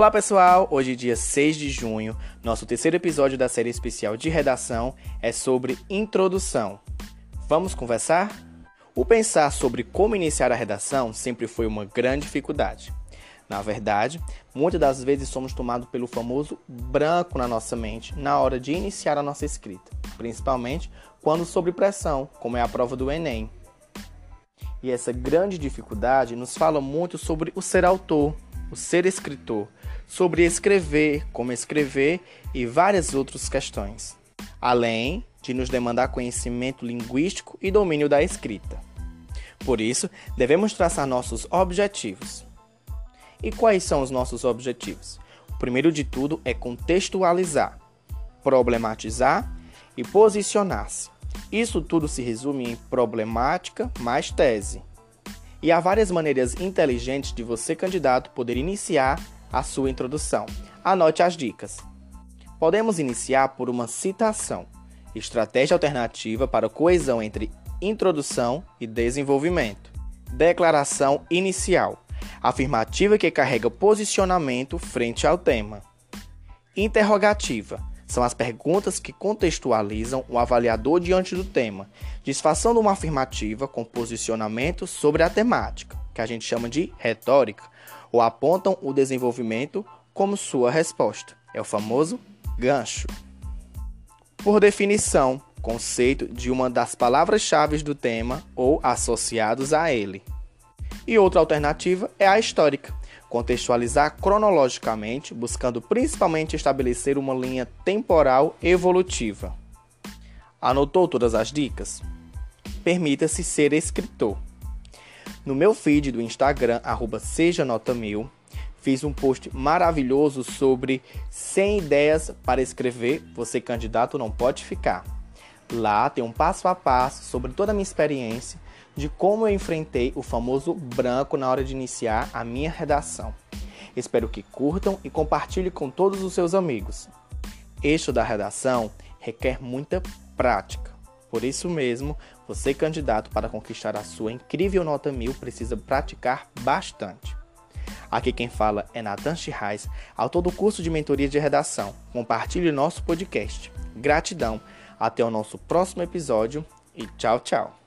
Olá pessoal, hoje dia 6 de junho, nosso terceiro episódio da série especial de redação é sobre introdução. Vamos conversar? O pensar sobre como iniciar a redação sempre foi uma grande dificuldade. Na verdade, muitas das vezes somos tomados pelo famoso branco na nossa mente na hora de iniciar a nossa escrita, principalmente quando sob pressão, como é a prova do Enem. E essa grande dificuldade nos fala muito sobre o ser autor, o ser escritor, sobre escrever, como escrever e várias outras questões, além de nos demandar conhecimento linguístico e domínio da escrita. Por isso, devemos traçar nossos objetivos. E quais são os nossos objetivos? O primeiro de tudo é contextualizar, problematizar e posicionar-se. Isso tudo se resume em problemática mais tese. E há várias maneiras inteligentes de você, candidato, poder iniciar a sua introdução. Anote as dicas. Podemos iniciar por uma citação, estratégia alternativa para coesão entre introdução e desenvolvimento. Declaração inicial, afirmativa que carrega posicionamento frente ao tema. Interrogativa, são as perguntas que contextualizam o avaliador diante do tema, disfarçando uma afirmativa com posicionamento sobre a temática, que a gente chama de retórica, ou apontam o desenvolvimento como sua resposta. É o famoso gancho. Por definição, conceito de uma das palavras-chave do tema ou associados a ele. E outra alternativa é a histórica, contextualizar cronologicamente, buscando principalmente estabelecer uma linha temporal evolutiva. Anotou todas as dicas? Permita-se ser escritor. No meu feed do Instagram, arroba seja nota mil, fiz um post maravilhoso sobre 100 ideias para escrever, você candidato não pode ficar. Lá tem um passo a passo sobre toda a minha experiência de como eu enfrentei o famoso branco na hora de iniciar a minha redação. Espero que curtam e compartilhem com todos os seus amigos. Este da redação requer muita prática. Por isso mesmo, você candidato para conquistar a sua incrível nota mil precisa praticar bastante. Aqui quem fala é Nathan Chirrais, autor do curso de mentoria de redação. Compartilhe nosso podcast. Gratidão. Até o nosso próximo episódio e tchau, tchau.